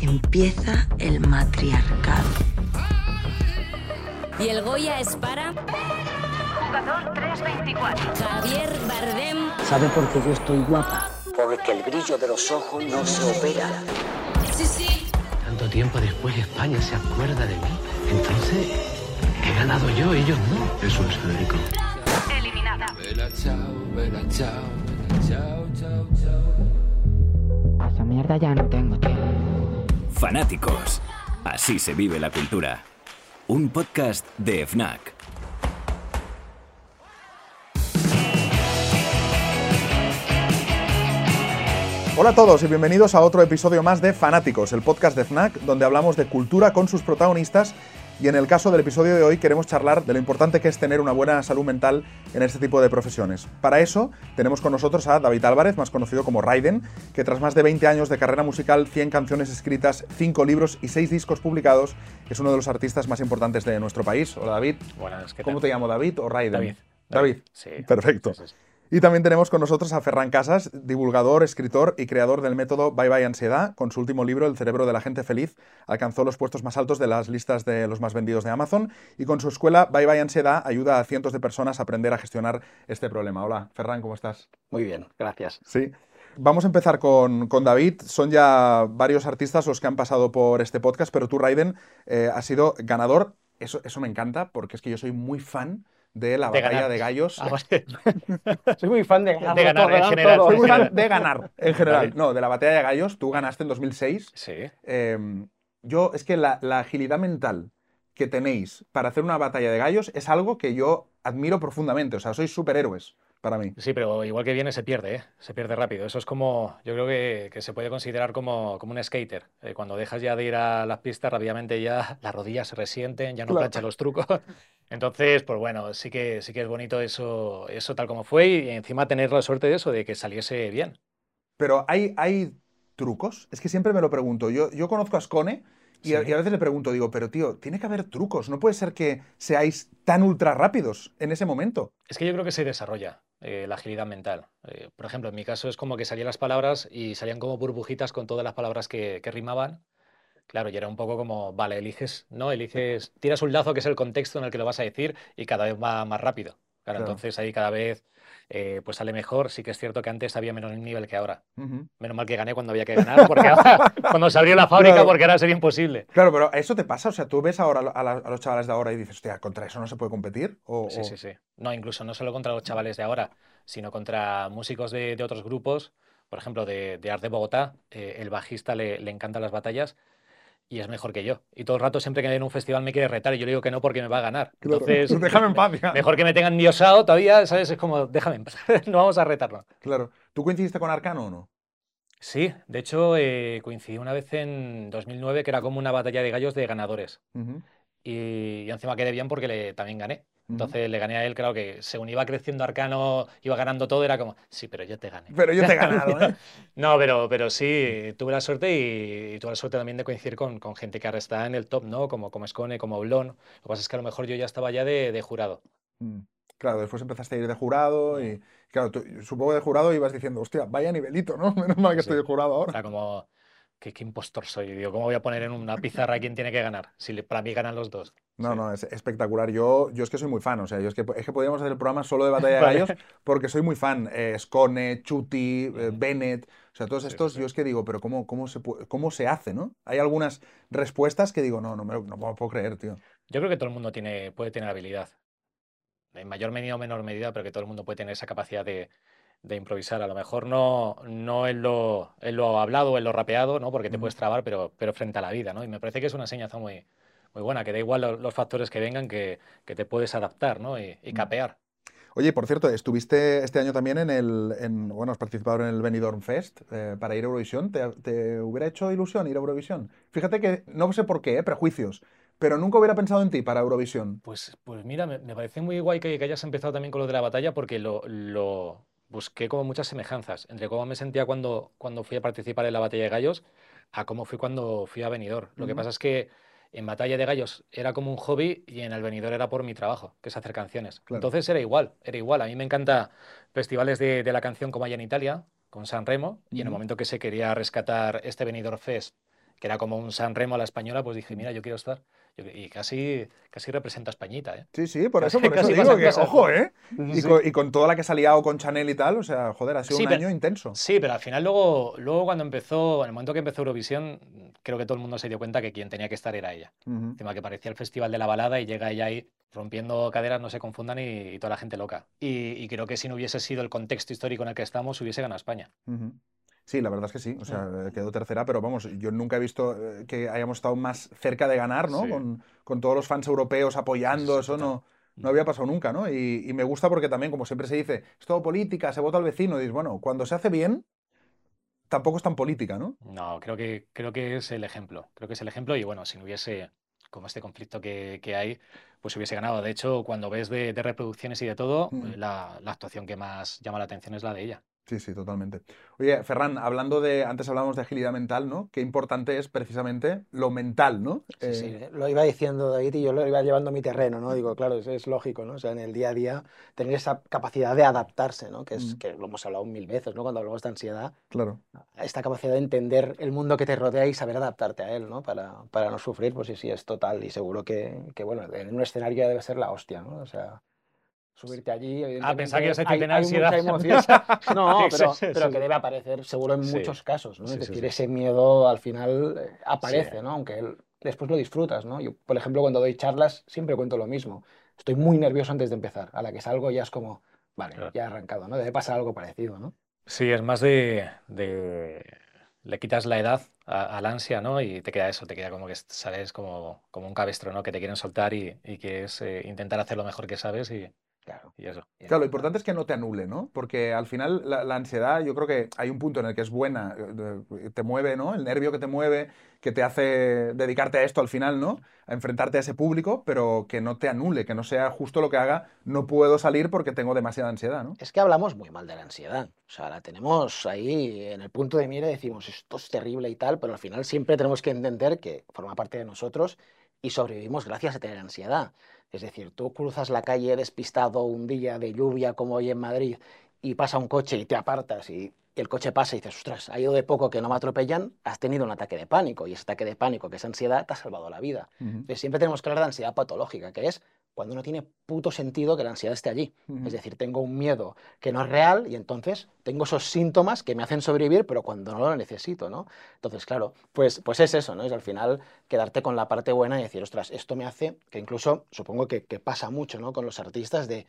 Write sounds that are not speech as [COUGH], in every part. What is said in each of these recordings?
Empieza el matriarcado. Y el Goya es para Jugador 324. Javier Bardem. ¿Sabe por qué yo estoy guapa? Porque el brillo de los ojos no se opera. Sí, sí. Tanto tiempo después España se acuerda de mí. Entonces, he ganado yo, ellos no. Eso es Federico. Eliminada. A esa mierda ya no tengo tiempo. Fanáticos. Así se vive la cultura. Un podcast de FNAC. Hola a todos y bienvenidos a otro episodio más de Fanáticos, el podcast de FNAC, donde hablamos de cultura con sus protagonistas. Y en el caso del episodio de hoy queremos charlar de lo importante que es tener una buena salud mental en este tipo de profesiones. Para eso tenemos con nosotros a David Álvarez, más conocido como Raiden, que tras más de 20 años de carrera musical, 100 canciones escritas, 5 libros y 6 discos publicados, es uno de los artistas más importantes de nuestro país. Hola David. Buenas, ¿qué ¿Cómo te llamo, David o Raiden? David. David. Sí. Perfecto. Sí, sí, sí. Y también tenemos con nosotros a Ferran Casas, divulgador, escritor y creador del método Bye Bye Ansiedad. Con su último libro, El cerebro de la gente feliz, alcanzó los puestos más altos de las listas de los más vendidos de Amazon. Y con su escuela Bye Bye Ansiedad ayuda a cientos de personas a aprender a gestionar este problema. Hola, Ferran, ¿cómo estás? Muy bien, gracias. Sí. Vamos a empezar con, con David. Son ya varios artistas los que han pasado por este podcast, pero tú, Raiden, eh, has sido ganador. Eso, eso me encanta porque es que yo soy muy fan de la De batalla ganar. de gallos. Ah, vale. [LAUGHS] Soy muy fan de De ganar en general. Soy muy Vale. fan de ganar, en general. Vale. No, de la batalla de gallos. Tú ganaste en 2006. Sí. Eh, yo, es que la, la agilidad mental que tenéis para hacer una batalla de gallos es algo que yo admiro profundamente. O sea, sois superhéroes para mí. Sí, pero igual que viene se pierde, ¿eh? Se pierde rápido. Eso es como, yo creo que, que se puede considerar como, como un skater. Eh, cuando dejas ya de ir a las pistas, rápidamente ya [LAUGHS] las rodillas se resienten, ya no Claro. planchan los trucos. [LAUGHS] Entonces, pues bueno, sí que, sí que es bonito eso, eso tal como fue y encima tener la suerte de eso, de que saliese bien. Pero hay, hay trucos. Es que siempre me lo pregunto. Yo, yo conozco a Scone y, a, y a veces le pregunto, digo, pero tío, tiene que haber trucos. No puede ser que seáis tan ultra rápidos en ese momento. Es que yo creo que se desarrolla eh, la agilidad mental. Eh, por ejemplo, en mi caso es como que salían las palabras y salían como burbujitas con todas las palabras que, que rimaban. Claro, y era un poco como, vale, eliges, ¿no? Eliges, tiras un lazo que es el contexto en el que lo vas a decir y cada vez va más rápido. Claro, Claro. entonces ahí cada vez eh, pues sale mejor. Sí que es cierto que antes había menos nivel que ahora. Menos mal que gané cuando había que ganar, porque ahora, [LAUGHS] cuando se abrió la fábrica, Claro. porque ahora sería imposible. Claro, pero ¿eso te pasa? O sea, tú ves ahora a, la- a los chavales de ahora y dices, hostia, ¿contra eso no se puede competir? O, Sí, o- sí, sí. No, incluso no solo contra los chavales de ahora, sino contra músicos de, de otros grupos. Por ejemplo, de, de Art de Bogotá, eh, el bajista le, le encantan las batallas y es mejor que yo. Y todo el rato, siempre que hay en un festival, me quiere retar y yo le digo que no porque me va a ganar. Claro. Entonces, [LAUGHS] Déjame en paz, ya. mejor que me tengan diosado todavía, ¿sabes? Es como, déjame en paz, [LAUGHS] no vamos a retarlo. Claro. ¿Tú coincidiste con Arcano o no? Sí, de hecho, eh, coincidí una vez en 2009 que era como una batalla de gallos de ganadores. Y encima quedé bien porque le, también gané. Entonces le gané a él, claro que según iba creciendo Arcano, iba ganando todo, era como, sí, pero yo te gané. [LAUGHS] Pero yo te he ganado, ¿eh? [LAUGHS] No, pero, pero sí, tuve la suerte y, y tuve la suerte también de coincidir con, con gente que ahora está en el top, ¿no? Como, como Scone, como Blon. Lo que pasa es que a lo mejor yo ya estaba ya de, de jurado. Mm. Claro, después empezaste a ir de jurado y, claro, tú, supongo de jurado ibas diciendo, hostia, vaya nivelito, ¿no? [LAUGHS] Menos mal que Sí. estoy de jurado ahora. Era como, ¿qué, qué impostor soy? Digo, ¿cómo voy a poner en una pizarra quién tiene que ganar? Si le- para mí ganan los dos. No, Sí. no, es espectacular. Yo, yo es que soy muy fan, o sea, yo es que, es que podríamos hacer el programa solo de Batalla de [LAUGHS] Vale. Gallos porque soy muy fan. Eh, Scone, Chuti, eh. Bennett, o sea, todos Sí, estos, sí. yo es que digo, pero ¿cómo, cómo, se, ¿cómo se hace, no? Hay algunas respuestas que digo, no, no me lo no me lo puedo creer, tío. Yo creo que todo el mundo tiene, puede tener habilidad. En mayor medida o menor medida, pero que todo el mundo puede tener esa capacidad de, de improvisar. A lo mejor no, no en lo, en lo hablado en lo rapeado, ¿no? Porque te puedes trabar, pero, pero frente a la vida, ¿no? Y me parece que es una enseñanza muy, muy buena, que da igual lo- los, factores que vengan, que, que te puedes adaptar, ¿no? Y, y capear. Oye, por cierto, estuviste este año también en el, en, bueno, has participado en el Benidorm Fest eh, para ir a Eurovisión. ¿Te, te hubiera hecho ilusión ir a Eurovisión? Fíjate que, no sé por qué, eh, prejuicios, pero nunca hubiera pensado en ti para Eurovisión. Pues, pues mira, me, me parece muy guay que, que hayas empezado también con lo de la batalla porque lo, lo busqué como muchas semejanzas entre cómo me sentía cuando, cuando fui a participar en la batalla de gallos a cómo fui cuando fui a Benidorm. Lo que pasa es que en batalla de gallos era como un hobby y en el Benidorm era por mi trabajo, que es hacer canciones. Claro. Entonces era igual, era igual. A mí me encanta festivales de, de la canción como hay en Italia, con San Remo y en el momento que se quería rescatar este Benidorm Fest, que era como un San Remo a la española, pues dije, mira, yo quiero estar. Y casi, casi representa a Españita, ¿eh? Sí, sí, por eso, [LAUGHS] por eso casi digo pasan que, ojo. ¿eh? Y, con, y con toda la que se ha liado con Chanel y tal, o sea, joder, ha sido Sí, un pero- año intenso. Sí, pero al final luego, luego cuando empezó, en el momento que empezó Eurovisión, creo que todo el mundo se dio cuenta que quien tenía que estar era ella. Ujú. Encima que parecía el festival de la balada y llega ella ahí rompiendo caderas, no se confundan y, y toda la gente loca. Y, y creo que si no hubiese sido el contexto histórico en el que estamos, hubiese ganado España. Ujú. Sí, la verdad es que sí, o sea, eh, quedó tercera, pero vamos, yo nunca he visto eh, que hayamos estado más cerca de ganar, ¿no? Sí. Con, con todos los fans europeos apoyando, eso no, no había pasado nunca, ¿no? Y, y me gusta porque también, como siempre se dice, es todo política, se vota al vecino, y dices, bueno, cuando se hace bien, tampoco es tan política, ¿no? No, creo que, creo que es el ejemplo. Creo que es el ejemplo y bueno, si no hubiese como este conflicto que, que hay, pues hubiese ganado. De hecho, cuando ves de, de reproducciones y de todo, Mm. la, la actuación que más llama la atención es la de ella. Sí, sí, totalmente. Oye, Ferran, hablando de, antes hablábamos de agilidad mental, ¿no? Qué importante es precisamente lo mental, ¿no? Sí, Eh, sí, lo iba diciendo David y yo lo iba llevando a mi terreno, ¿no? Digo, claro, es, es lógico, ¿no? O sea, en el día a día tener esa capacidad de adaptarse, ¿no? Que es Mm. que lo hemos hablado mil veces, ¿no? Cuando hablamos de ansiedad, Claro. esta capacidad de entender el mundo que te rodea y saber adaptarte a él, ¿no? Para, para no sufrir, pues sí, sí, es total y seguro que, que, bueno, en un escenario ya debe ser la hostia, ¿no? O sea, subirte allí, Ah, pensaba que ibas a tener ansiedad. emoción. No, pero, que debe aparecer seguro en Sí. muchos casos, ¿no? Sí, Es decir, sí. ese miedo al final eh, aparece, ¿no? Aunque él- después lo disfrutas, ¿no? Yo, por ejemplo, cuando doy charlas siempre cuento lo mismo. Estoy muy nervioso antes de empezar. A la que salgo ya es como, vale, Claro. ya he arrancado, ¿no? Debe pasar algo parecido, ¿no? Sí, es más de, de- le quitas la edad a- al ansia, ¿no? Y te queda eso, te queda como que sales como, como un cabestro, ¿no? Que te quieren soltar y, y que es eh, intentar hacer lo mejor que sabes y, Claro. y eso. Claro, lo importante es que no te anule, ¿no? Porque al final la, la ansiedad, yo creo que hay un punto en el que es buena, eh, eh, te mueve, ¿no? El nervio que te mueve, que te hace dedicarte a esto al final, ¿no? A enfrentarte a ese público, pero que no te anule, que no sea justo lo que haga, no puedo salir porque tengo demasiada ansiedad, ¿no? Es que hablamos muy mal de la ansiedad. O sea, la tenemos ahí en el punto de mira y decimos, esto es terrible y tal, pero al final siempre tenemos que entender que forma parte de nosotros y sobrevivimos gracias a tener ansiedad. Es decir, tú cruzas la calle despistado un día de lluvia como hoy en Madrid y pasa un coche y te apartas y el coche pasa y dices, ostras, ha ido de poco que no me atropellan, has tenido un ataque de pánico y ese ataque de pánico, que es ansiedad, te ha salvado la vida. Entonces, siempre tenemos que hablar de ansiedad patológica, que es cuando no tiene puto sentido que la ansiedad esté allí. Es decir, tengo un miedo que no es real y entonces tengo esos síntomas que me hacen sobrevivir, pero cuando no lo necesito, ¿no? Entonces, claro, pues, pues es eso, ¿no? Es al final quedarte con la parte buena y decir, ostras, esto me hace, que incluso supongo que, que pasa mucho, ¿no? Con los artistas de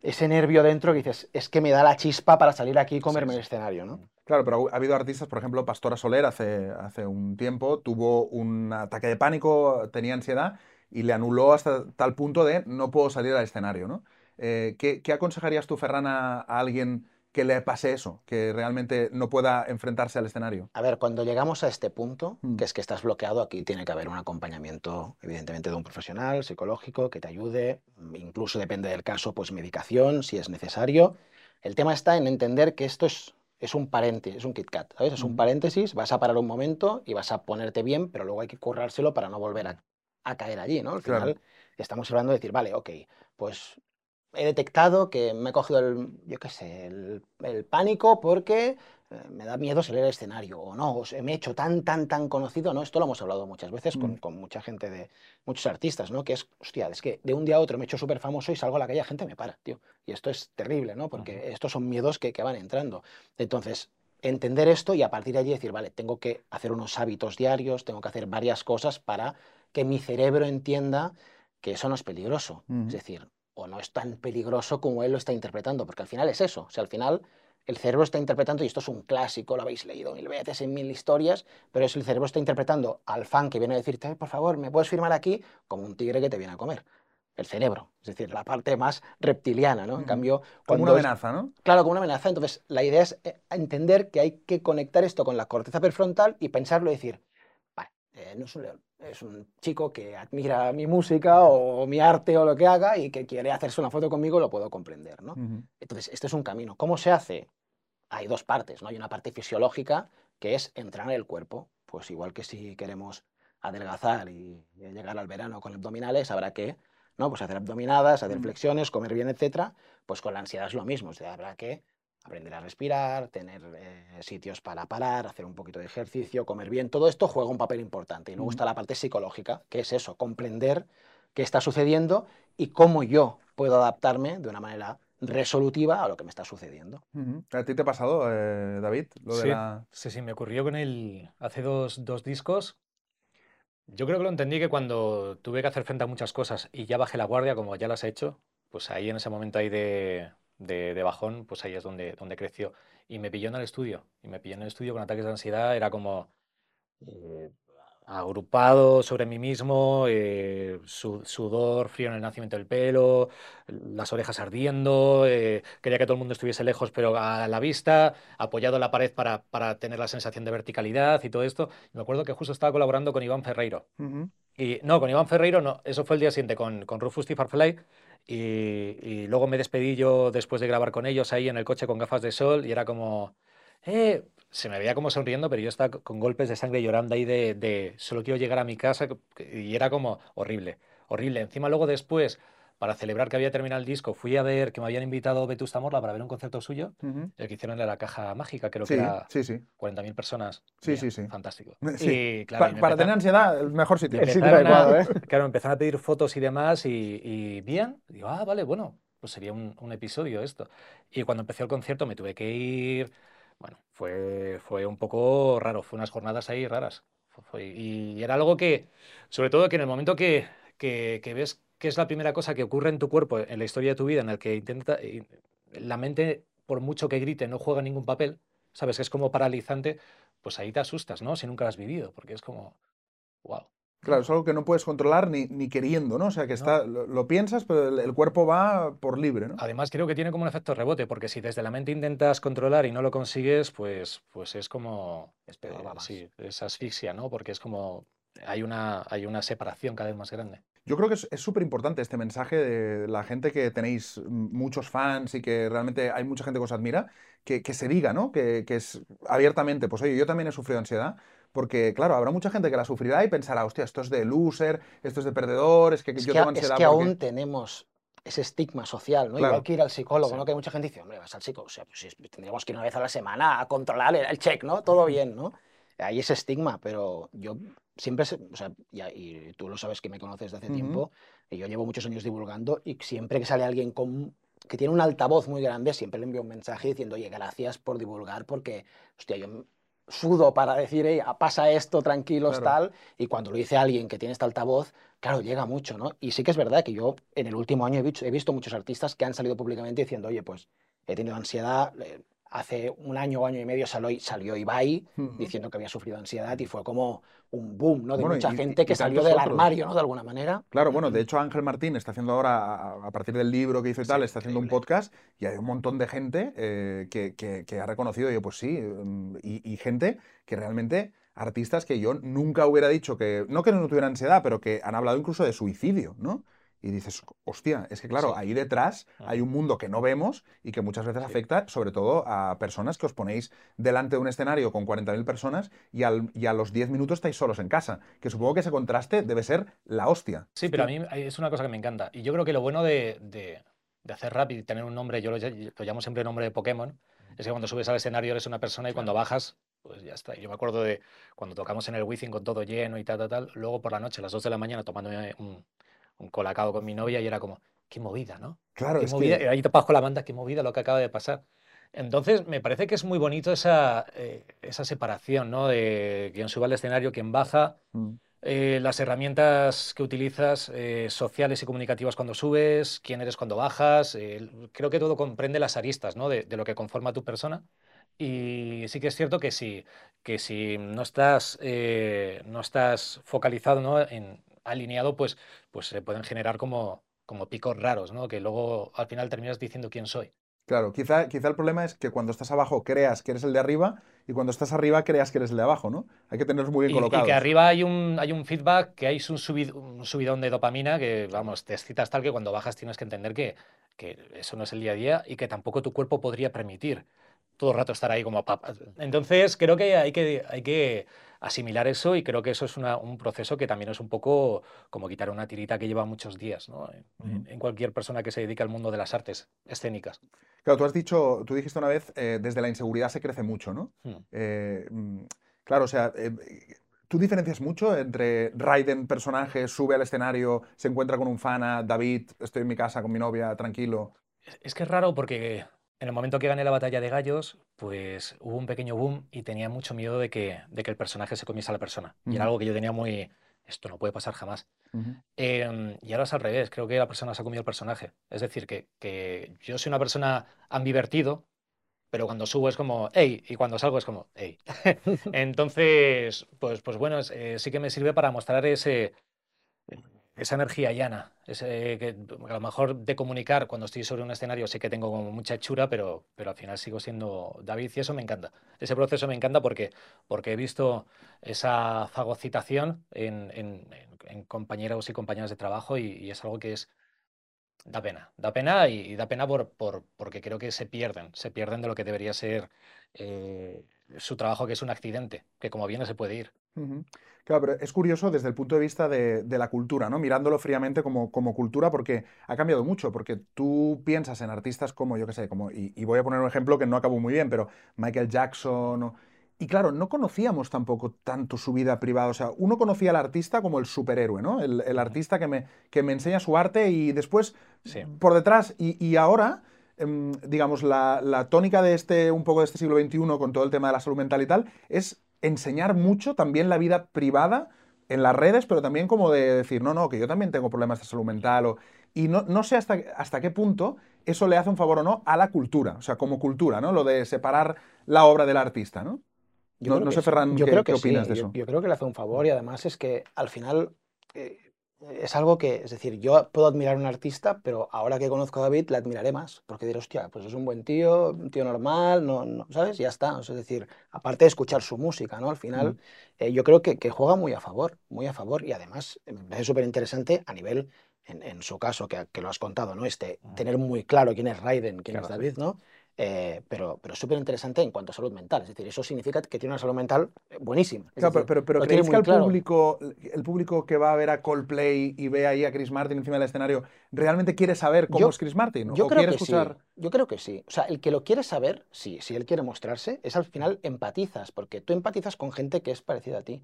ese nervio dentro que dices, es que me da la chispa para salir aquí y comerme el escenario, ¿no? Claro, pero ha habido artistas, por ejemplo, Pastora Soler hace, hace un tiempo tuvo un ataque de pánico, tenía ansiedad y le anuló hasta tal punto de no puedo salir al escenario, ¿no? Eh, ¿qué, qué aconsejarías tú, Ferran, a, a alguien que le pase eso, que realmente no pueda enfrentarse al escenario? A ver, cuando llegamos a este punto, Mm. que es que estás bloqueado, aquí tiene que haber un acompañamiento, evidentemente, de un profesional psicológico que te ayude, mm, incluso depende del caso, pues medicación, si es necesario. El tema está en entender que esto es, es un paréntesis, es un KitKat, ¿sabes? Es un Ujú. paréntesis, vas a parar un momento y vas a ponerte bien, pero luego hay que currárselo para no volver a, a caer allí, ¿no? Al Claro. final estamos hablando de decir, vale, ok, pues he detectado que me he cogido el, yo qué sé, el, el pánico porque eh, me da miedo salir al escenario, o no, o me he hecho tan, tan, tan conocido, ¿no? Esto lo hemos hablado muchas veces con, Mm. con mucha gente de, muchos artistas, ¿no? Que es, hostia, es que de un día a otro me he hecho súper famoso y salgo a la calle la gente me para, tío. Y esto es terrible, ¿no? Porque estos son miedos que, que van entrando. Entonces, entender esto y a partir de allí decir, vale, tengo que hacer unos hábitos diarios, tengo que hacer varias cosas para que mi cerebro entienda que eso no es peligroso. Es decir, o no es tan peligroso como él lo está interpretando, porque al final es eso. O sea, al final el cerebro está interpretando, y esto es un clásico, lo habéis leído mil veces en mil historias, pero es el cerebro está interpretando al fan que viene a decirte, "Ay, por favor, ¿me puedes firmar aquí? Como un tigre que te viene a comer. El cerebro, es decir, la parte más reptiliana, ¿no? En cambio, Como una es- amenaza, ¿no? Claro, como una amenaza. Entonces, la idea es eh, entender que hay que conectar esto con la corteza prefrontal y pensarlo y decir, eh, no es un león, es un chico que admira mi música o mi arte o lo que haga y que quiere hacerse una foto conmigo, lo puedo comprender, ¿no? Entonces, este es un camino. ¿Cómo se hace? Hay dos partes, ¿no? Hay una parte fisiológica que es entrenar el cuerpo. Pues igual que si queremos adelgazar y llegar al verano con abdominales, habrá que, ¿no? Pues hacer abdominadas, hacer flexiones, comer bien, etcétera. Pues con la ansiedad es lo mismo. O sea, habrá que aprender a respirar, tener eh, sitios para parar, hacer un poquito de ejercicio, comer bien, todo esto juega un papel importante. Y luego Ujú. está la parte psicológica, que es eso, comprender qué está sucediendo y cómo yo puedo adaptarme de una manera resolutiva a lo que me está sucediendo. ¿A ti te ha pasado, eh, David? Lo de Sí, la... sí, sí, me ocurrió con el hace dos, dos discos. Yo creo que lo entendí que cuando tuve que hacer frente a muchas cosas y ya bajé la guardia, como ya las he hecho, pues ahí en ese momento ahí de, de, de bajón, pues ahí es donde, donde creció. Y me pilló en el estudio, y me pilló en el estudio con ataques de ansiedad, era como eh, agrupado sobre mí mismo, eh, su- sudor frío en el nacimiento del pelo, las orejas ardiendo, eh, quería que todo el mundo estuviese lejos pero a la vista, apoyado en la pared para, para tener la sensación de verticalidad y todo esto. Me acuerdo que justo estaba colaborando con Iván Ferreiro. Y no, con Iván Ferreiro no, eso fue el día siguiente con, con Rufus T. Y, luego me despedí yo después de grabar con ellos ahí en el coche con gafas de sol y era como, eh, se me veía como sonriendo, pero yo estaba co- con golpes de sangre llorando ahí de, de solo quiero llegar a mi casa y era como horrible, horrible. Encima luego después, para celebrar que había terminado el disco, fui a ver que me habían invitado Vetusta Morla para ver un concierto suyo, Ujú. el que hicieron en la Caja Mágica, creo Sí, que era sí, sí. 40.000 personas. Sí, Mira, sí, sí. Fantástico. [LAUGHS] Y claro, Pa- y para tener ansiedad, el mejor sitio. El sitio adecuado, ¿eh? [LAUGHS] Claro, empezaron a pedir fotos y demás y, y bien, digo, ah, vale, bueno, pues sería un, un episodio esto. Y cuando empecé el concierto me tuve que ir, bueno, fue, fue un poco raro, fue unas jornadas ahí raras. Fu- fue- y era algo que, sobre todo que en el momento que, que, que ves que es la primera cosa que ocurre en tu cuerpo, en la historia de tu vida, en el que intenta, y la mente, por mucho que grite, no juega ningún papel, sabes que es como paralizante, pues ahí te asustas, ¿no? Si nunca lo has vivido, porque es como, wow. Claro, es algo que no puedes controlar ni, ni queriendo, ¿no? O sea, que está, lo, lo piensas, pero el, el cuerpo va por libre, ¿no? Además, creo que tiene como un efecto rebote, porque si desde la mente intentas controlar y no lo consigues, pues, pues es como, Es eh, sí, es asfixia, ¿no? Porque es como, hay una, hay una separación cada vez más grande. Yo creo que es es súper importante este mensaje de la gente que tenéis muchos fans y que realmente hay mucha gente que os admira, que, que se diga, ¿no? Que, que es abiertamente, pues oye, yo también he sufrido ansiedad, porque claro, habrá mucha gente que la sufrirá y pensará, hostia, esto es de loser, esto es de perdedor, es que, Es yo que, tengo es ansiedad que porque... aún tenemos ese estigma social, ¿no? Claro. Igual que ir al psicólogo, Sí. ¿no? Que mucha gente dice, hombre, vas al psicólogo, o sea, pues es- tendríamos que ir una vez a la semana a controlar el, el check, ¿no? Todo bien, ¿no? Hay ese estigma, pero yo siempre, se- o sea, y tú lo sabes que me conoces de hace tiempo, y yo llevo muchos años divulgando, y siempre que sale alguien con, que tiene un altavoz muy grande, siempre le envío un mensaje diciendo, oye, gracias por divulgar, porque, hostia, yo sudo para decir, "Ey, pasa esto, tranquilos, Claro. tal, y cuando lo dice alguien que tiene este altavoz, claro, llega mucho, ¿no? Y sí que es verdad que yo en el último año he visto, he visto muchos artistas que han salido públicamente diciendo, oye, pues he tenido ansiedad, eh, hace un año o año y medio salió, salió Ibai diciendo que había sufrido ansiedad y fue como un boom, ¿no? De Bueno, mucha y- gente que salió del otros. armario, ¿no? De alguna manera. Claro, bueno, de hecho Ángel Martín está haciendo ahora, a, partir del libro que hizo y tal, está haciendo un podcast y hay un montón de gente eh, que, que- que ha reconocido, oye, pues sí, mm, y, y gente que realmente, artistas que yo nunca hubiera dicho que, no que no tuvieran ansiedad, pero que han hablado incluso de suicidio, ¿no? Y dices, hostia, es que claro, Sí. ahí detrás Ah. hay un mundo que no vemos y que muchas veces Sí. afecta sobre todo a personas que os ponéis delante de un escenario con 40.000 personas y, al- y a los 10 minutos estáis solos en casa. Que supongo que ese contraste debe ser la hostia. Sí, pero a mí es una cosa que me encanta. Y yo creo que lo bueno de, de- de hacer rap y tener un nombre, yo lo, lo llamo siempre nombre de Pokémon, es que cuando subes al escenario eres una persona y cuando bajas, pues ya está. Yo me acuerdo de cuando tocamos en el Wizzing con todo lleno y tal, tal, tal. Luego por la noche, a las 2 de la mañana, tomándome un, un colacao con mi novia y era como, qué movida, ¿no? Claro, Qué es movida. que... Y ahí te bajo la banda, qué movida lo que acaba de pasar. Entonces, me parece que es muy bonito esa, eh, esa separación, ¿no? De quien sube al escenario, quien baja, Mm. eh, las herramientas que utilizas eh, sociales y comunicativas cuando subes, quién eres cuando bajas. creo que todo comprende las aristas, ¿no? de, de lo que conforma tu persona. Y sí que es cierto que si, que si no estás, eh, no estás focalizado, ¿no? en, alineado, pues, pues se pueden generar como, como picos raros, ¿no? Que luego al final terminas diciendo quién soy. Claro, quizá, quizá el problema es que cuando estás abajo creas que eres el de arriba y cuando estás arriba creas que eres el de abajo, ¿no? Hay que tenerlos muy bien Y, y colocados. que arriba hay un, hay un feedback, que hay un, subid- un subidón de dopamina que, vamos, te excitas tal que cuando bajas tienes que entender que, que eso no es el día a día y que tampoco tu cuerpo podría permitir todo el rato estar ahí como pap. Entonces, creo que hay que, hay que, asimilar eso y creo que eso es una- un proceso que también es un poco como quitar una tirita que lleva muchos días, ¿no? En, cualquier persona que se dedica al mundo de las artes escénicas. Claro, tú has dicho, tú dijiste una vez, eh, desde la inseguridad se crece mucho, ¿no? Hmm. Eh, mm, claro, o sea, eh, ¿tú diferencias mucho entre Raiden, personaje, sube al escenario, se encuentra con un fana, David, estoy en mi casa con mi novia, tranquilo? Es- Es que es raro porque en el momento que gané la batalla de gallos, pues hubo un pequeño boom y tenía mucho miedo de que, de que el personaje se comiese a la persona. Y era algo que yo tenía muy... Esto no puede pasar jamás. Em, y ahora es al revés, creo que la persona se ha comido el personaje. Es decir, que, que yo soy una persona ambivertido, pero cuando subo es como, hey, y cuando salgo es como, hey. [LAUGHS] [LAUGHS] Entonces, pues, pues bueno, es- eh, sí que me sirve para mostrar ese, esa energía llana, que a lo mejor de comunicar cuando estoy sobre un escenario sí que tengo como mucha hechura, pero, pero al final sigo siendo David y eso me encanta. Ese proceso me encanta porque, porque he visto esa fagocitación en, compañeros y compañeras de trabajo y, y es algo que es... Da pena, da pena y, da pena por, por- porque creo que se pierden, se pierden de lo que debería ser eh, su trabajo, que es un accidente, que como viene se puede ir. Claro, pero es curioso desde el punto de vista de, de la cultura, ¿no? Mirándolo fríamente como, como cultura, porque ha cambiado mucho, porque tú piensas en artistas como, yo qué sé, como, y, y voy a poner un ejemplo que no acabó muy bien, pero Michael Jackson, o- y claro, no conocíamos tampoco tanto su vida privada, o sea, uno conocía al artista como el superhéroe, ¿no? El, el artista que me, que me enseña su arte y después Sí. por detrás, y, y ahora, em, digamos, la, la tónica de este, un poco de este siglo XXI con todo el tema de la salud mental y tal, es enseñar mucho también la vida privada en las redes, pero también como de decir, no, no, que yo también tengo problemas de salud mental, o, y no, no sé hasta, hasta qué punto eso le hace un favor o no a la cultura, o sea, como cultura, ¿no? Lo de separar la obra del artista, ¿no? Yo No- sé. Ferran, Yo ¿qué- creo qué que opinas sí. de Yo- eso? Yo, creo que le hace un favor y además es que al final eh, es algo que, es decir, yo puedo admirar a un artista, pero ahora que conozco a David le admiraré más, porque diré, hostia, pues es un buen tío, un tío normal, no, no- ¿sabes? Ya está. O sea, es decir, aparte de escuchar su música, ¿no? Al final, eh, yo creo que, que juega muy a favor, muy a favor y además eh, me parece súper interesante a nivel, en, en su caso, que, que lo has contado, ¿no? Este, tener muy claro quién es Raiden, quién es. David, ¿no? Eh, pero pero súper interesante en cuanto a salud mental. Es decir, eso significa que tiene una salud mental eh, buenísima. Es Claro, pero, decir, pero, pero tiene ¿creéis que claro. público, el público que va a ver a Coldplay y ve ahí a Chris Martin encima del escenario, realmente quiere saber cómo Yo- es Chris Martin? Yo ¿O creo quiere que escuchar? sí. Yo creo que sí. O sea, el que lo quiere saber, sí. Si él quiere mostrarse, es al final empatizas, porque tú empatizas con gente que es parecida a ti.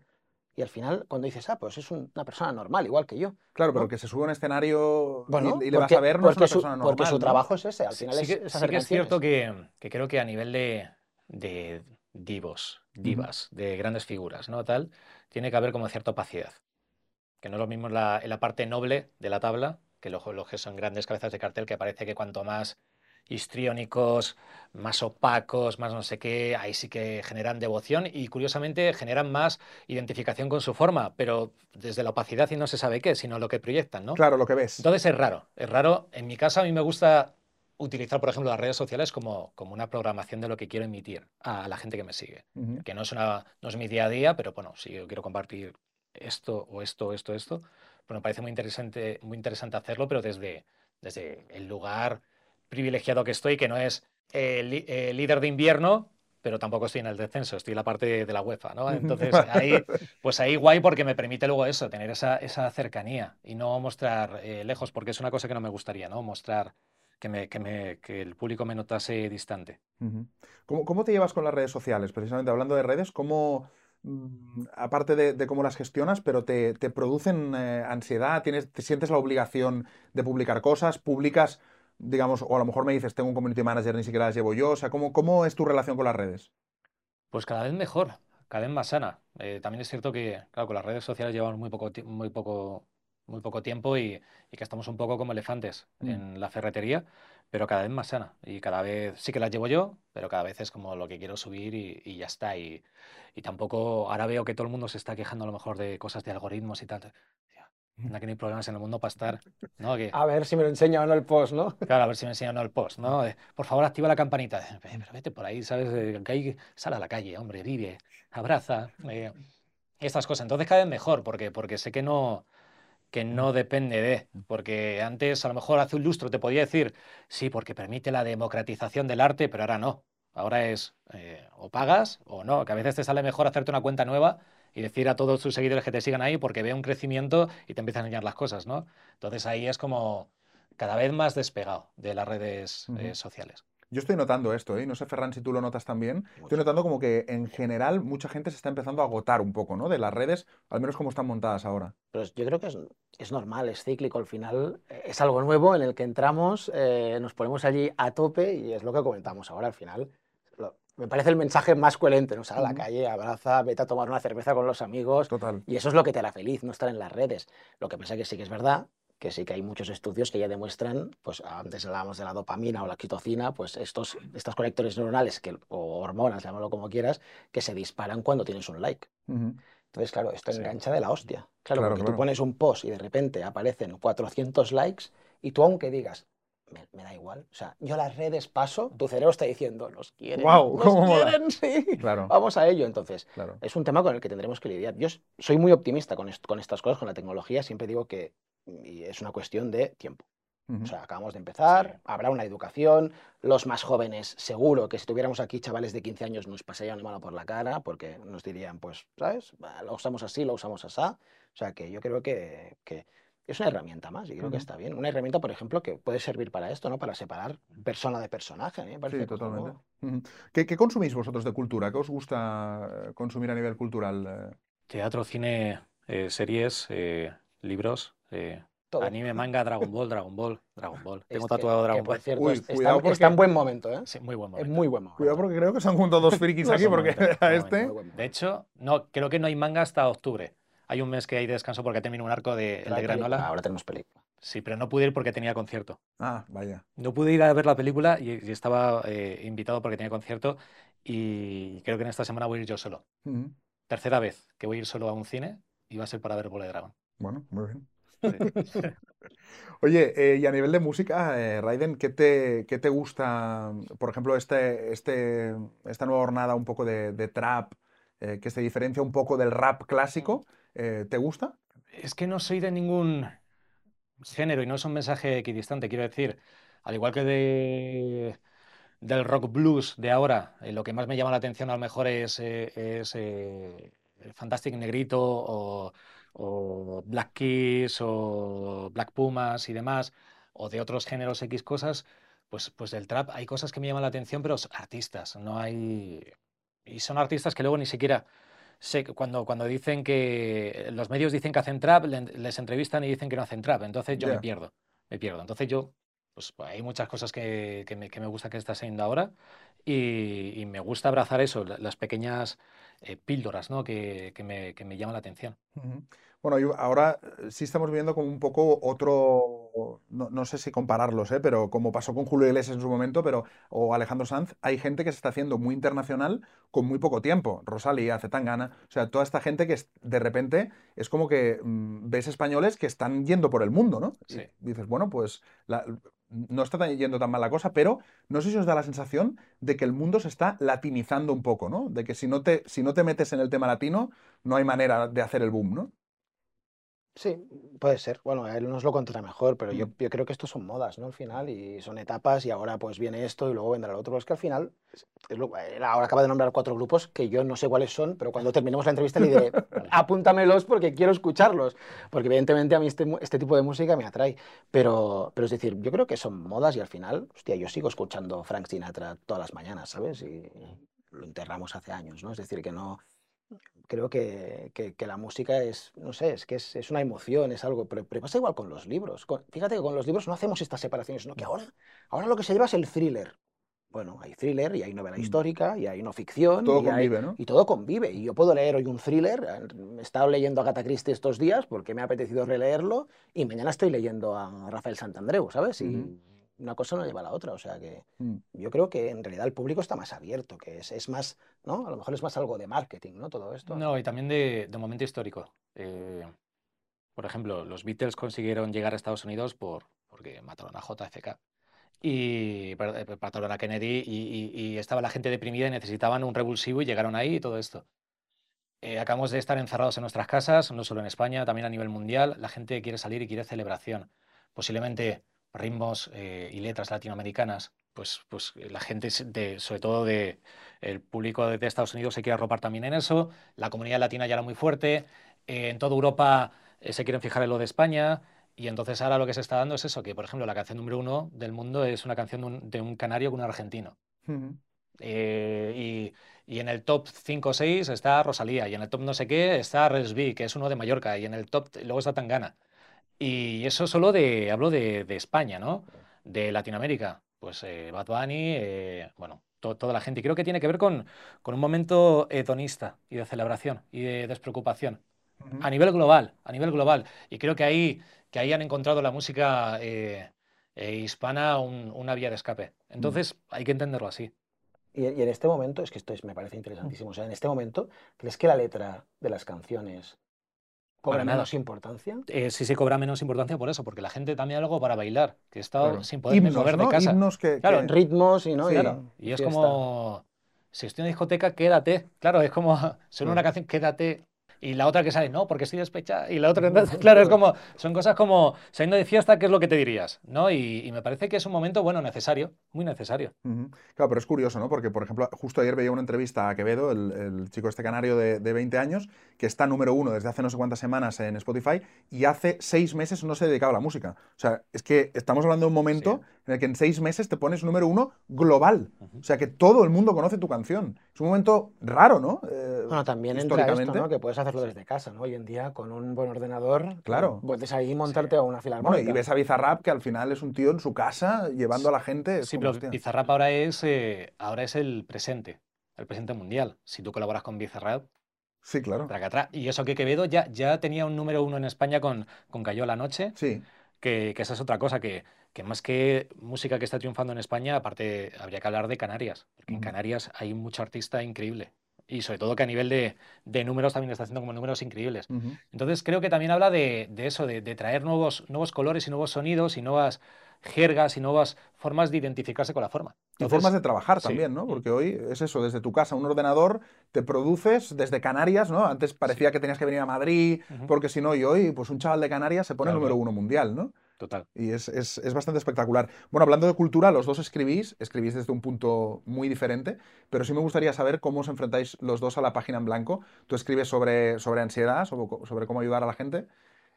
Y al final, cuando dices, ah, pues es un- una persona normal, igual que yo. Claro, pero ¿no? que se sube a un escenario y- Bueno, y, le vas a ver, no es una su- persona normal. Porque su ¿no? trabajo es ese, al Sí, final sí es, que, es sí hacer que es cierto que, que creo que a nivel de, de divos, divas, de grandes figuras, ¿no? Tal, tiene que haber como cierta opacidad. Que no es lo mismo en la, en la parte noble de la tabla, que los, los que son grandes cabezas de cartel, que parece que cuanto más histriónicos, más opacos, más no sé qué, ahí sí que generan devoción y curiosamente generan más identificación con su forma, pero desde la opacidad y no se sabe qué, sino lo que proyectan, ¿no? Claro, lo que ves. Entonces es raro, es raro. En mi caso a mí me gusta utilizar, por ejemplo, las redes sociales como, como una programación de lo que quiero emitir a la gente que me sigue. Que no es, una, no es mi día a día, pero bueno, si yo quiero compartir esto o esto, esto, esto, pues me parece muy interesante, muy interesante hacerlo, pero desde, desde el lugar privilegiado que estoy, que no es eh, eh, líder de invierno, pero tampoco estoy en el descenso, estoy en la parte de la UEFA, ¿no? [LAUGHS] Entonces ahí, pues ahí guay porque me permite luego eso, tener esa, esa cercanía y no mostrar eh, lejos, porque es una cosa que no me gustaría, ¿no? Mostrar que, me, que, me, que el público me notase distante. ¿Cómo, cómo te llevas con las redes sociales? Precisamente hablando de redes, ¿cómo, mm, aparte de, de cómo las gestionas, pero te, te producen eh, ansiedad? ¿Tienes, ¿Te sientes la obligación de publicar cosas? ¿Publicas, digamos, o a lo mejor me dices, tengo un community manager, ni siquiera las llevo yo? O sea, ¿cómo, cómo es tu relación con las redes? Pues cada vez mejor, cada vez más sana. Eh, también es cierto que, claro, con las redes sociales llevamos muy poco, muy poco, muy poco tiempo y, y que estamos un poco como elefantes Mm. en la ferretería, pero cada vez más sana. Y cada vez sí que las llevo yo, pero cada vez es como lo que quiero subir y, y ya está. Y, y tampoco, ahora veo que todo el mundo se está quejando a lo mejor de cosas de algoritmos y tal. Anda que no hay problemas en el mundo para estar, ¿no? Que, A ver si me lo enseña o no el post, ¿no? Claro, a ver si me enseñan el post, ¿no? De, por favor, activa la campanita. Eh, Pero vete por ahí, ¿sabes? Que hay, sal a la calle, hombre, vive, abraza. eh, estas cosas. Entonces cada vez mejor, porque, porque sé que no, que no depende de. Porque antes, a lo mejor hace un lustro te podía decir, sí, porque permite la democratización del arte, pero ahora no. Ahora es eh, o pagas o no, que a veces te sale mejor hacerte una cuenta nueva y decir a todos tus seguidores que te sigan ahí porque ve un crecimiento y te empiezan a enseñar las cosas, ¿no? Entonces ahí es como cada vez más despegado de las redes eh, sociales. Yo estoy notando esto, ¿eh? No sé, Ferran, si tú lo notas también. Estoy notando como que en general mucha gente se está empezando a agotar un poco, ¿no? De las redes, al menos como están montadas ahora. Pero yo creo que es, es normal, es cíclico. Al final eh, es algo nuevo en el que entramos, eh, nos ponemos allí a tope y es lo que comentamos ahora. Al final, me parece el mensaje más coherente, ¿no? Sal a la calle, abraza, vete a tomar una cerveza con los amigos. Total. Y eso es lo que te hará feliz, no estar en las redes. Lo que pasa que sí que es verdad que sí que hay muchos estudios que ya demuestran, pues antes hablábamos de la dopamina o la oxitocina, pues estos, estos conectores neuronales que, o hormonas, llámalo como quieras, que se disparan cuando tienes un like. Ujú. Entonces, claro, esto Sí. engancha de la hostia. Claro, Claro, porque claro. tú pones un post y de repente aparecen 400 likes y tú aunque digas, me, me da igual, o sea, yo las redes paso, tu cerebro está diciendo, nos quieren, Guau, nos cómo mola. quieren, [LAUGHS] sí, Claro, vamos a ello. Entonces, claro. es un tema con el que tendremos que lidiar. Yo soy muy optimista con, est- con estas cosas, con la tecnología, siempre digo que y es una cuestión de tiempo. Ujú. O sea, acabamos de empezar, Sí. habrá una educación, los más jóvenes, seguro que si tuviéramos aquí chavales de 15 años nos pasarían la mano por la cara, porque nos dirían, pues, ¿sabes? Lo usamos así, lo usamos así. O sea, que yo creo que, que es una herramienta más y creo que Ujú. está bien. Una herramienta, por ejemplo, que puede servir para esto, ¿no? Para separar persona de personaje. Me parece Sí, totalmente. Ujú. ¿Qué, qué consumís vosotros de cultura? ¿Qué os gusta eh, consumir a nivel cultural? eh? Teatro, cine, eh, series, eh, libros, eh, Todo. anime, manga, Dragon Ball, Dragon Ball, Dragon Ball. [LAUGHS] Tengo Este, tatuado que, Dragon Ball. cierto, Uy, es- está, cuidado está porque- en buen momento, ¿eh? Sí, muy buen Es momento. muy buen momento. Cuidado porque creo que se han juntado dos frikis aquí es porque momento, [LAUGHS] a este... Momento. De hecho, no, creo que no hay manga hasta octubre. Hay un mes que hay de descanso porque termina un arco de, el de película, Granola. Ahora tenemos película. Sí, pero no pude ir porque tenía concierto. Ah, vaya. No pude ir a ver la película y, y estaba eh, invitado porque tenía concierto y creo que en esta semana voy a ir yo solo. Tercera vez que voy a ir solo a un cine y va a ser para ver Bola de Dragón. Bueno, muy bien. Sí. [LAUGHS] Oye, eh, y a nivel de música, eh, Raiden, ¿qué te, qué te gusta? Por ejemplo, este, este, esta nueva jornada un poco de, de trap, eh, que se diferencia un poco del rap clásico, eh, ¿te gusta? Es que no soy de ningún género y no es un mensaje equidistante, quiero decir, al igual que de, del rock blues de ahora, eh, lo que más me llama la atención a lo mejor es, eh, eh, Fantastic Negrito o, Black Keys o Black Pumas y demás, o de otros géneros X cosas, pues, pues del trap hay cosas que me llaman la atención, pero artistas, no hay... Y son artistas que luego ni siquiera sé que cuando, cuando dicen que los medios dicen que hacen trap, le- les entrevistan y dicen que no hacen trap. Entonces yo me pierdo, me pierdo. Entonces yo, pues hay muchas cosas que, que me, que me gusta que está haciendo ahora y, y me gusta abrazar eso, la- las pequeñas eh, píldoras, ¿no? que, que me, que me llaman la atención. Bueno, ahora eh, sí estamos viendo como un poco otro, no, no sé si compararlos, ¿eh? pero como pasó con Julio Iglesias en su momento, pero, o Alejandro Sanz, hay gente que se está haciendo muy internacional con muy poco tiempo. Rosalía, Zetangana, o sea, toda esta gente que es- de repente es como que mm, ves españoles que están yendo por el mundo, ¿no? Y Sí. dices, bueno, pues la- no está yendo tan mal la cosa, pero no sé si os da la sensación de que el mundo se está latinizando un poco, ¿no? De que si no te, si no te metes en el tema latino, no hay manera de hacer el boom, ¿no? Sí, puede ser. Bueno, él nos lo contará mejor, pero yo, Mm. yo creo que esto son modas, ¿no? Al final, y son etapas, y ahora pues viene esto y luego vendrá lo otro. Es que al final, es- es lo- él ahora acaba de nombrar cuatro grupos que yo no sé cuáles son, pero cuando terminemos la entrevista le diré, [LAUGHS] apúntamelos porque quiero escucharlos. Porque evidentemente a mí este, este tipo de música me atrae. Pero, pero es decir, yo creo que son modas y al final, hostia, yo sigo escuchando Frank Sinatra todas las mañanas, ¿sabes? Y lo enterramos hace años, ¿no? Es decir, que no creo que, que- que la música es, no sé, es que es, es una emoción, es algo, pero, pero pasa igual con los libros. Con- fíjate que con los libros no hacemos estas separaciones, sino que ahora, ahora lo que se lleva es el thriller. Bueno, hay thriller y hay novela Mm. histórica y hay no ficción. Todo y hay- convive, ¿no? y todo convive. Y yo puedo leer hoy un thriller, he estado leyendo a Agatha Christie estos días porque me ha apetecido releerlo y mañana estoy leyendo a Rafael Santandreu, ¿sabes? Y Ujú. Una cosa no lleva a la otra, o sea que Mm. yo creo que en realidad el público está más abierto, que es, es más, ¿no? A lo mejor es más algo de marketing, ¿no? Todo esto. No, y también de, de momento histórico. Eh, por ejemplo, los Beatles consiguieron llegar a Estados Unidos por, porque mataron a JFK y eh, mataron a Kennedy y, y- y estaba la gente deprimida y necesitaban un revulsivo y llegaron ahí y todo esto. Eh, acabamos de estar encerrados en nuestras casas, no solo en España, también a nivel mundial. La gente quiere salir y quiere celebración. Posiblemente ritmos eh, y letras latinoamericanas pues, pues la gente, de, sobre todo de, el público de, de Estados Unidos se quiere arropar también en eso, la comunidad latina ya era muy fuerte, eh, en toda Europa eh, se quieren fijar en lo de España, y entonces ahora lo que se está dando es eso, que por ejemplo la canción número uno del mundo es una canción de un, de un canario con un argentino. Ujú. Eh, y, y en el top 5 o 6 está Rosalía, y en el top no sé qué está Resby, que es uno de Mallorca, y en el top luego está Tangana. Y eso solo de, hablo de, de España, ¿no? De Latinoamérica, pues eh, Bad Bunny, eh, bueno, to- toda la gente. Y creo que tiene que ver con, con un momento hedonista y de celebración y de despreocupación a nivel global, a nivel global. Y creo que ahí, que ahí han encontrado la música eh, eh, hispana un- una vía de escape. Entonces hay que entenderlo así. Y, y en este momento, es que esto es- me parece interesantísimo, o sea, en este momento, ¿crees que la letra de las canciones cobra nada. menos importancia? Eh, sí se cobra menos importancia por eso, porque la gente también algo para bailar, que he estado Claro. sin poderme Himnos, mover ¿no? de casa. Himnos que, Claro, que- Ritmos y no, Sí. y, Claro, y es como, si estoy en una discoteca, quédate. Claro, es como, [LAUGHS] suena una canción, quédate. Y la otra que sale, no, porque estoy despechada. Y la otra, entonces, [LAUGHS] [LAUGHS] claro, es como, son cosas como, saliendo de fiesta, ¿qué es lo que te dirías? ¿No? Y, y me parece que es un momento, bueno, necesario, muy necesario. Ujú. Claro, pero es curioso, ¿no? Porque, por ejemplo, justo ayer veía una entrevista a Quevedo, el, el chico este canario de, de 20 años, que está número uno desde hace no sé cuántas semanas en Spotify y hace seis meses no se dedicaba a la música. O sea, es que estamos hablando de un momento en el que en seis meses te pones número uno global. O sea, que todo el mundo conoce tu canción. Es un momento raro, ¿no? Eh, Bueno, también entra esto. ¿no? Que puedes hacerlo desde casa, ¿no? Hoy en día, con un buen ordenador, Claro. puedes ahí montarte a una Bueno, filarmónica. y ves a Bizarrap, que al final es un tío en su casa llevando a la gente. es Sí, pero hostia. Bizarrap ahora es, eh, ahora es el presente, el presente mundial. Si tú colaboras con Bizarrap, Sí, claro. tracatrá. Y eso que Quevedo ya, ya tenía un número uno en España con, con Cayó la Noche. Sí. Que, que esa es otra cosa, que, que más que música que está triunfando en España, aparte habría que hablar de Canarias, porque en. Canarias hay mucho artista increíble. Y sobre todo que a nivel de, de números también está haciendo como números increíbles. Entonces creo que también habla de, de eso, de, de traer nuevos, nuevos colores y nuevos sonidos y nuevas jergas y nuevas formas de identificarse con la forma. Y formas de trabajar sí. también, ¿no? Porque hoy es eso, desde tu casa, un ordenador, te produces desde Canarias, ¿no? Antes parecía que tenías que venir a Madrid, porque si no, y hoy, pues un chaval de Canarias se pone Claro, número uno mundial, ¿no? Total. Y es, es- es bastante espectacular. Bueno, hablando de cultura, los dos escribís, escribís desde un punto muy diferente, pero sí me gustaría saber cómo os enfrentáis los dos a la página en blanco. Tú escribes sobre, sobre ansiedad, sobre, sobre cómo ayudar a la gente.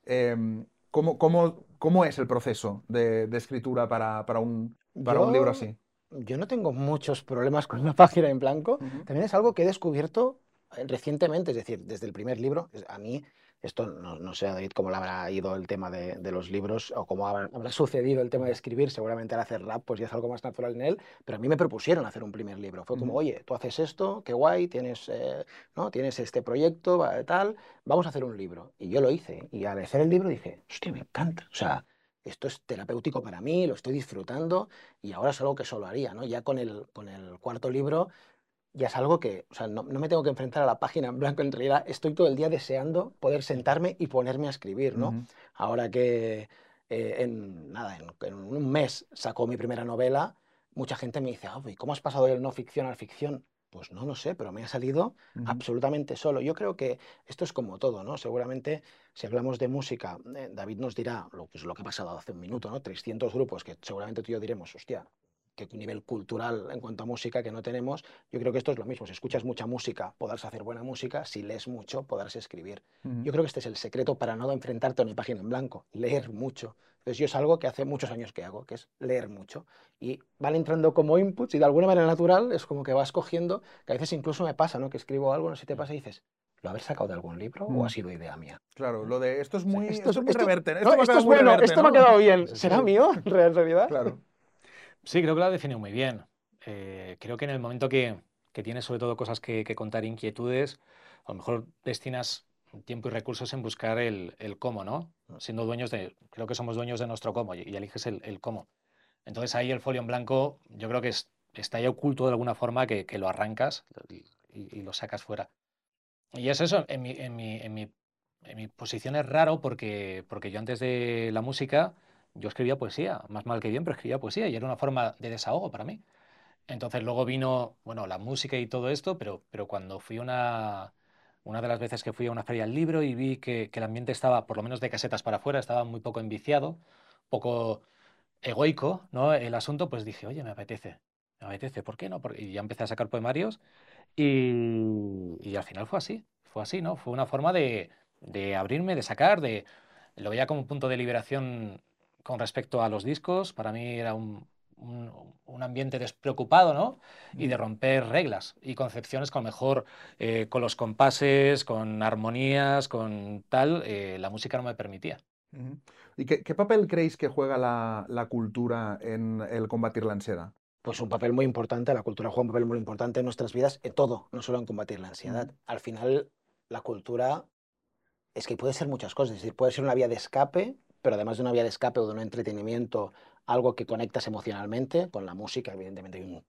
Em, ¿cómo, cómo, cómo es el proceso de, de escritura para, para un, para un libro así? Yo no tengo muchos problemas con la [LAUGHS] página en blanco. También es algo que he descubierto eh, recientemente, es decir, desde el primer libro. A mí, esto no, no sé David cómo le habrá ido el tema de, de los libros o cómo habrá, habrá sucedido el tema de escribir. Seguramente al hacer rap, pues ya es algo más natural en él. Pero a mí me propusieron hacer un primer libro. Fue como, oye, tú haces esto, qué guay, tienes, eh, ¿no? tienes este proyecto, tal, vamos a hacer un libro. Y yo lo hice. Y al hacer el libro dije, hostia, me encanta. O sea, esto es terapéutico para mí, lo estoy disfrutando y ahora es algo que solo haría, ¿no? Ya con el, con el cuarto libro ya es algo que, o sea, no, no me tengo que enfrentar a la página en blanco, en realidad estoy todo el día deseando poder sentarme y ponerme a escribir, ¿no? Ujú. Ahora que eh, en, nada, en, en un mes sacó mi primera novela, mucha gente me dice, "Ah, ¿y cómo has pasado del no ficción a la ficción? Pues no, no sé, pero me ha salido Ujú. absolutamente solo. Yo creo que esto es como todo, ¿no? Seguramente si hablamos de música, eh, David nos dirá lo, pues, lo que ha pasado hace un minuto, ¿no? 300 grupos que seguramente tú y yo diremos, hostia, qué nivel cultural en cuanto a música que no tenemos. Yo creo que esto es lo mismo. Si escuchas mucha música, podrás hacer buena música. Si lees mucho, podrás escribir. Yo creo que este es el secreto para no enfrentarte a una página en blanco, leer mucho. Entonces yo es algo que hace muchos años que hago, que es leer mucho. Y van entrando como inputs y de alguna manera natural es como que vas cogiendo, que a veces incluso me pasa, ¿no? Que escribo algo, no sé si te pasa y dices, ¿lo haber sacado de algún libro o Mm. ha sido idea mía? Claro, lo de esto es muy, Esto, esto es muy esto- reverte. no, Esto, es muy bueno, reverte, esto me ha ¿no? quedado bien. ¿Será mío [LAUGHS] en realidad? Claro. Sí, creo que lo ha definido muy bien. Eh, creo que en el momento que, que tienes sobre todo cosas que, que contar, inquietudes, a lo mejor destinas tiempo y recursos en buscar el, el cómo, ¿no? Siendo dueños de, creo que somos dueños de nuestro cómo y, y eliges el, el cómo. Entonces ahí el folio en blanco yo creo que es- está ahí oculto de alguna forma que, que lo arrancas y, y lo sacas fuera. Y es eso, en mi, en mi, en mi, en mi posición es raro porque, porque yo antes de la música yo escribía poesía, más mal que bien, pero escribía poesía y era una forma de desahogo para mí. Entonces luego vino, bueno, la música y todo esto, pero, pero cuando fui una, una de las veces que fui a una feria del libro y vi que, que el ambiente estaba, por lo menos de casetas para afuera, estaba muy poco enviciado, poco, egoico, ¿no? El asunto, pues dije, oye, me apetece, me apetece, ¿por qué no? Y ya empecé a sacar poemarios y, y al final fue así, fue así, ¿no? Fue una forma de, de abrirme, de sacar, de, lo veía como un punto de liberación con respecto a los discos, para mí era un, un- un ambiente despreocupado, ¿no? Y de romper reglas y concepciones que a lo mejor eh, con los compases, con armonías, con tal, eh, la música no me permitía. ¿Y qué, qué papel creéis que juega la, la cultura en el combatir la ansiedad? Pues un papel muy importante, la cultura juega un papel muy importante en nuestras vidas, en todo, no solo en combatir la ansiedad. Al final, la cultura es que puede ser muchas cosas, es decir, puede ser una vía de escape, pero además de una vía de escape o de un entretenimiento, algo que conectas emocionalmente, con la música, evidentemente hay un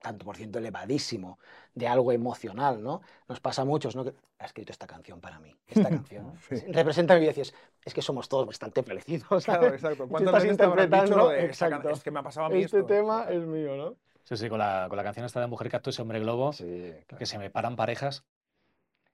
tanto por ciento elevadísimo de algo emocional, ¿no? Nos pasa a muchos, ¿no? Que ha escrito esta canción para mí, esta [LAUGHS] canción Sí. representa mi vida, y dices, es que somos todos bastante parecidos, Claro, exacto. [LAUGHS] ¿Cuántas estás veces interpretando, de exacto. es que me ha pasado a mí Este esto? tema es mío, ¿no? Sí, sí, con la, con la canción esta de Mujer Cactus y Hombre Globo, Sí, que se me paran parejas.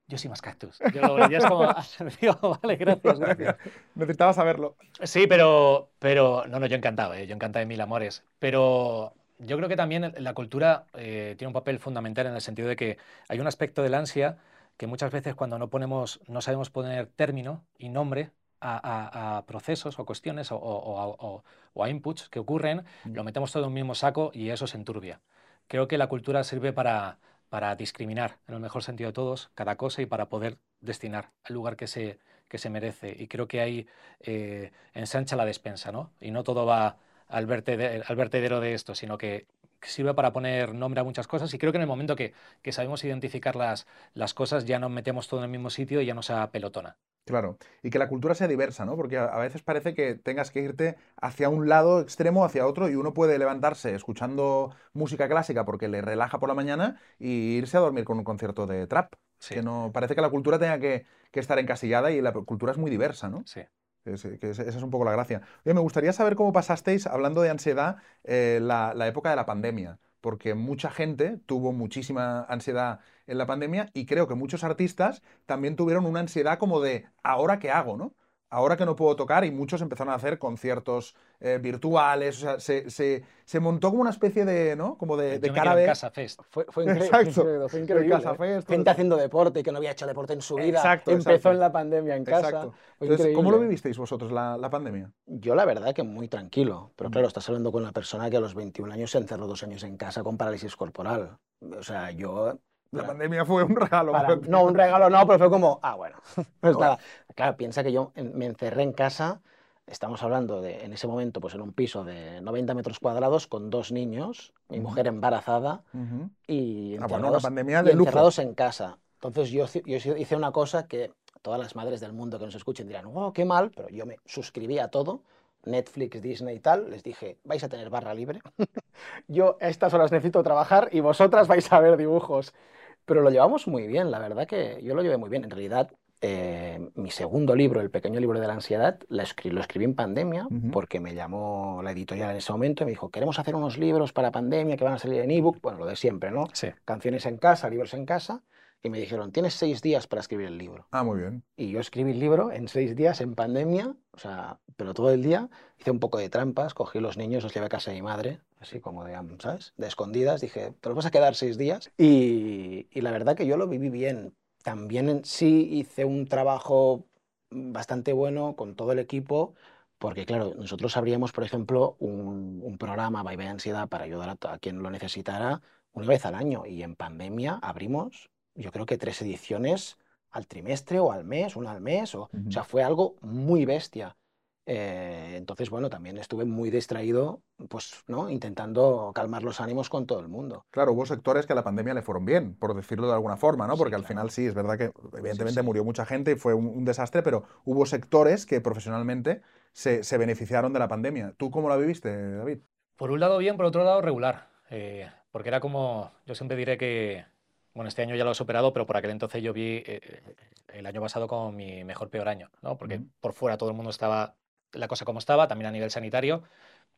Yo soy más cactus. Yo lo veía es como, [LAUGHS] tío, vale, gracias, gracias. [LAUGHS] Necesitaba saberlo. Sí, pero, pero, no, no, yo encantado, ¿eh? yo encantado de mil amores. Pero yo creo que también la cultura eh, tiene un papel fundamental en el sentido de que hay un aspecto del ansia que muchas veces cuando no ponemos, no sabemos poner término y nombre a, a- a procesos o cuestiones o, o- o- o- o a inputs que ocurren, lo metemos todo en un mismo saco y eso se enturbia. Creo que la cultura sirve para, para discriminar, en el mejor sentido de todos, cada cosa y para poder destinar al lugar que se, que se merece. Y creo que ahí eh, ensancha la despensa, ¿no? Y no todo va al, vertede- al vertedero de esto, sino que sirve para poner nombre a muchas cosas y creo que en el momento que, que sabemos identificar las, las cosas ya no metemos todo en el mismo sitio y ya no se apelotona. Claro, y que la cultura sea diversa, ¿no? Porque a, veces parece que tengas que irte hacia un lado extremo, hacia otro, y uno puede levantarse escuchando música clásica porque le relaja por la mañana y irse a dormir con un concierto de trap. Sí. Que no, parece que la cultura tenga que, que estar encasillada y la cultura es muy diversa, ¿no? Sí. Es- que esa es un poco la gracia. Oye, me gustaría saber cómo pasasteis, hablando de ansiedad, eh, la, la época de la pandemia, porque mucha gente tuvo muchísima ansiedad en la pandemia y creo que muchos artistas también tuvieron una ansiedad como de, ¿ahora qué hago, no? Ahora que no puedo tocar y muchos empezaron a hacer conciertos eh, virtuales, o sea, se, se- se montó como una especie de, ¿no? Como de, cara. Casa Fest. Fue, fue [LAUGHS] Exacto. fue increíble. Casa. Fest, Gente haciendo deporte que no había hecho deporte en su vida. Exacto, Empezó exacto. en la pandemia en casa. Exacto. Entonces, ¿cómo lo vivisteis vosotros la, la pandemia? Yo la verdad que muy tranquilo, pero Mm. claro, estás hablando con una persona que a los 21 años se encerró dos años en casa con parálisis corporal. O sea, yo... La pandemia fue un regalo. para- no, un regalo no, pero fue como, ah, bueno, [LAUGHS] pues nada. Claro, piensa que yo me encerré en casa, estamos hablando de, en ese momento, pues en un piso de 90 metros cuadrados con dos niños, mi Ujú. mujer embarazada Ujú. y Ah, bueno, encerrados, pandemia y de encerrados en casa. Entonces yo, hice- yo hice una cosa que todas las madres del mundo que nos escuchen dirán, wow, qué mal, pero yo me suscribí a todo, Netflix, Disney y tal, les dije, vais a tener barra libre, [LAUGHS] yo a estas horas necesito trabajar y vosotras vais a ver dibujos. Pero lo llevamos muy bien, la verdad que yo lo llevé muy bien. En realidad, eh, mi segundo libro, El pequeño libro de la ansiedad, lo escribí en pandemia porque me llamó la editorial en ese momento y me dijo, queremos hacer unos libros para pandemia que van a salir en ebook, bueno, lo de siempre, ¿no? Sí. Canciones en casa, libros en casa, y me dijeron, tienes seis días para escribir el libro. Ah, muy bien. Y yo escribí el libro en seis días en pandemia, o sea, pero todo el día hice un poco de trampas, cogí los niños, los llevé a casa de mi madre, así como de, ¿sabes? De escondidas, dije, te los vas a quedar seis días. Y, y la verdad que yo lo viví bien. También en sí hice un trabajo bastante bueno con todo el equipo, porque claro, nosotros abríamos, por ejemplo, un, un programa Bye Ansiedad para ayudar a, a quien lo necesitara una vez al año. Y en pandemia abrimos, yo creo que tres ediciones al trimestre o al mes, una al mes, o, o sea, fue algo muy bestia. Eh, entonces, bueno, también estuve muy distraído, pues, ¿no? Intentando calmar los ánimos con todo el mundo. Claro, hubo sectores que a la pandemia le fueron bien, por decirlo de alguna forma, ¿no? Sí, Porque al claro. final sí, es verdad que evidentemente sí. murió mucha gente y fue un, un desastre, pero hubo sectores que profesionalmente se, se beneficiaron de la pandemia. ¿Tú cómo la viviste, David? Por un lado bien, por otro lado regular. eh, porque era como, yo siempre diré que, bueno, este año ya lo he superado, pero por aquel entonces yo vi eh, el año pasado como mi mejor peor año, ¿no? Porque Ujú. por fuera todo el mundo estaba, la cosa como estaba, también a nivel sanitario.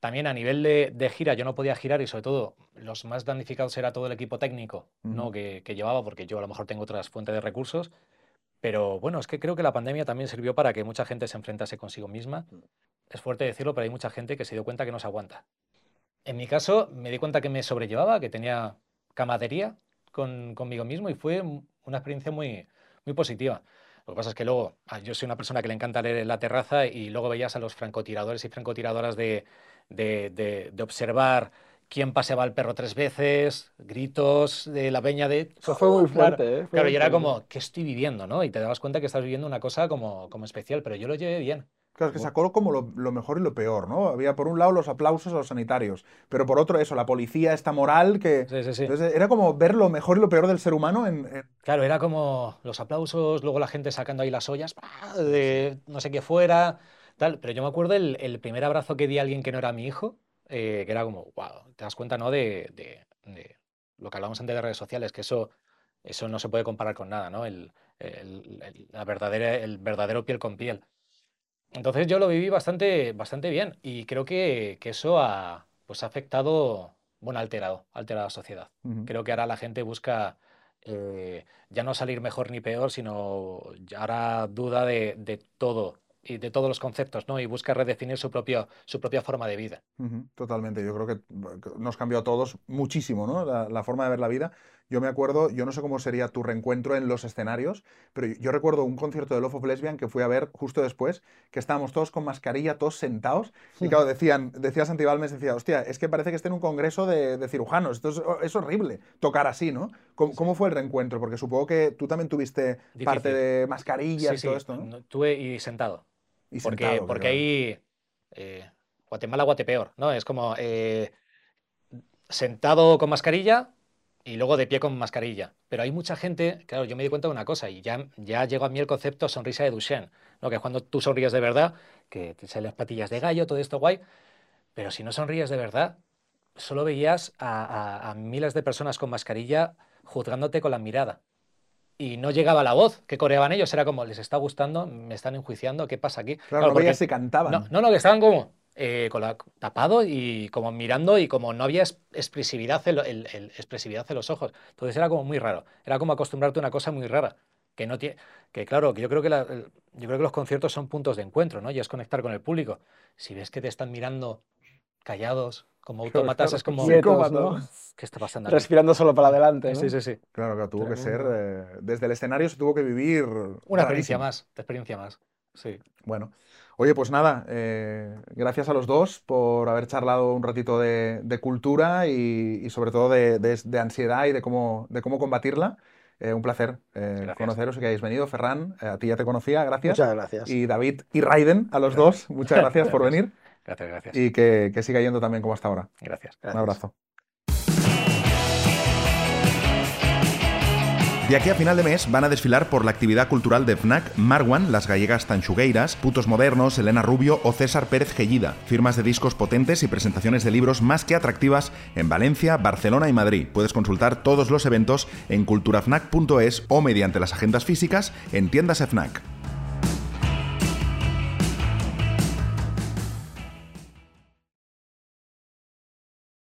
También a nivel de, de gira yo no podía girar y sobre todo los más damnificados era todo el equipo técnico, ¿no? Ujú. que, que llevaba, porque yo a lo mejor tengo otras fuentes de recursos. Pero bueno, es que creo que la pandemia también sirvió para que mucha gente se enfrentase consigo misma es fuerte decirlo, pero hay mucha gente que se dio cuenta que no se aguanta. En mi caso, me di cuenta que me sobrellevaba, que tenía camadería con, conmigo mismo y fue una experiencia muy, muy positiva. Lo que pasa es que luego, ah, yo soy una persona que le encanta leer en la terraza y luego veías a los francotiradores y francotiradoras de, de, de, de observar quién paseaba al perro tres veces, gritos de la peña de... Eso fue muy Claro, fuerte, ¿eh? Fue Claro, y era como, ¿qué estoy viviendo? ¿no? Y te dabas cuenta que estás viviendo una cosa como, como especial, pero yo lo llevé bien. Claro, es que sacó como lo, lo mejor y lo peor, ¿no? Había por un lado los aplausos a los sanitarios, pero por otro eso, la policía, esta moral, que... Sí, sí, sí. Entonces, era como ver lo mejor y lo peor del ser humano en... en- Claro, era como los aplausos, luego la gente sacando ahí las ollas, de no sé qué fuera, tal. Pero yo me acuerdo el, el primer abrazo que di a alguien que no era mi hijo, eh, que era como, wow, te das cuenta, ¿no? De, de- de lo que hablamos antes de redes sociales, que eso, eso no se puede comparar con nada, ¿no? El, el- el- la verdadera, el verdadero piel con piel. Entonces yo lo viví bastante, bastante bien y creo que, que eso ha, pues ha afectado, bueno, alterado, alterado a la sociedad. Creo que ahora la gente busca eh, ya no salir mejor ni peor, sino ahora duda de, de todo y de todos los conceptos, ¿no? Y busca redefinir su propio, su propia forma de vida. Ujú, Totalmente, yo creo que que nos cambió a todos muchísimo, ¿no? La, la forma de ver la vida. Yo me acuerdo, yo no sé cómo sería tu reencuentro en los escenarios, pero yo, recuerdo un concierto de Love of Lesbian que fui a ver justo después, que estábamos todos con mascarilla, todos sentados, y claro, decían, decía Santi Balmes, decía, hostia, es que parece que esté en un congreso de, de cirujanos, esto es, es horrible, tocar así, ¿no? ¿Cómo, cómo fue el reencuentro? Porque supongo que tú también tuviste parte de mascarillas Sí, y sí, todo esto, ¿no? tuve y sentado. Y Porque, sentado, porque ahí eh, Guatemala, Guatepeor, ¿no? Es como eh, sentado con mascarilla y luego de pie con mascarilla. Pero hay mucha gente, claro, yo me di cuenta de una cosa y ya, ya llegó a mí el concepto sonrisa de Duchenne, ¿no? Que es cuando tú sonríes de verdad, que te salen las patillas de gallo, todo esto guay, pero si no sonríes de verdad, solo veías a, a- a miles de personas con mascarilla juzgándote con la mirada. Y no llegaba la voz que coreaban ellos, era como, les está gustando, me están enjuiciando, ¿qué pasa aquí? Claro, no porque- veías si cantaban. no, no, no, que estaban como eh, con la, tapado y como mirando y como no había es- expresividad en, lo- el- el- expresividad en los ojos. Entonces era como muy raro. Era como acostumbrarte a una cosa muy rara. Que no tiene, que claro, que yo creo que la- yo creo que los conciertos son puntos de encuentro, ¿no? Y es conectar con el público. Si ves que te están mirando callados, como autómatas, es como Quietos. ¿no? ¿qué está pasando aquí? Respirando solo para adelante, ¿no? Sí, sí, sí. Claro, claro, tuvo que ser, Tremendo. eh, desde el escenario se tuvo que vivir Una experiencia rarísimo. más, de experiencia más. Sí. Bueno, oye, pues nada, eh, gracias a los dos por haber charlado un ratito de, de cultura y, y sobre todo de, de- de ansiedad y de cómo, de cómo combatirla. Eh, un placer eh, Gracias. conoceros y que hayáis venido. Ferran, eh, a ti ya te conocía, gracias. Muchas gracias. Y David y Raiden, a los dos, muchas gracias por [LAUGHS] venir Gracias, gracias. y que, que siga yendo también como hasta ahora. Gracias. Un abrazo. De aquí a final de mes van a desfilar por la actividad cultural de FNAC Marwan, las gallegas Tanchugueiras, Putos Modernos, Elena Rubio o César Pérez Gellida. Firmas de discos potentes y presentaciones de libros más que atractivas en Valencia, Barcelona y Madrid. Puedes consultar todos los eventos en culturafnac.es o mediante las agendas físicas en tiendas FNAC.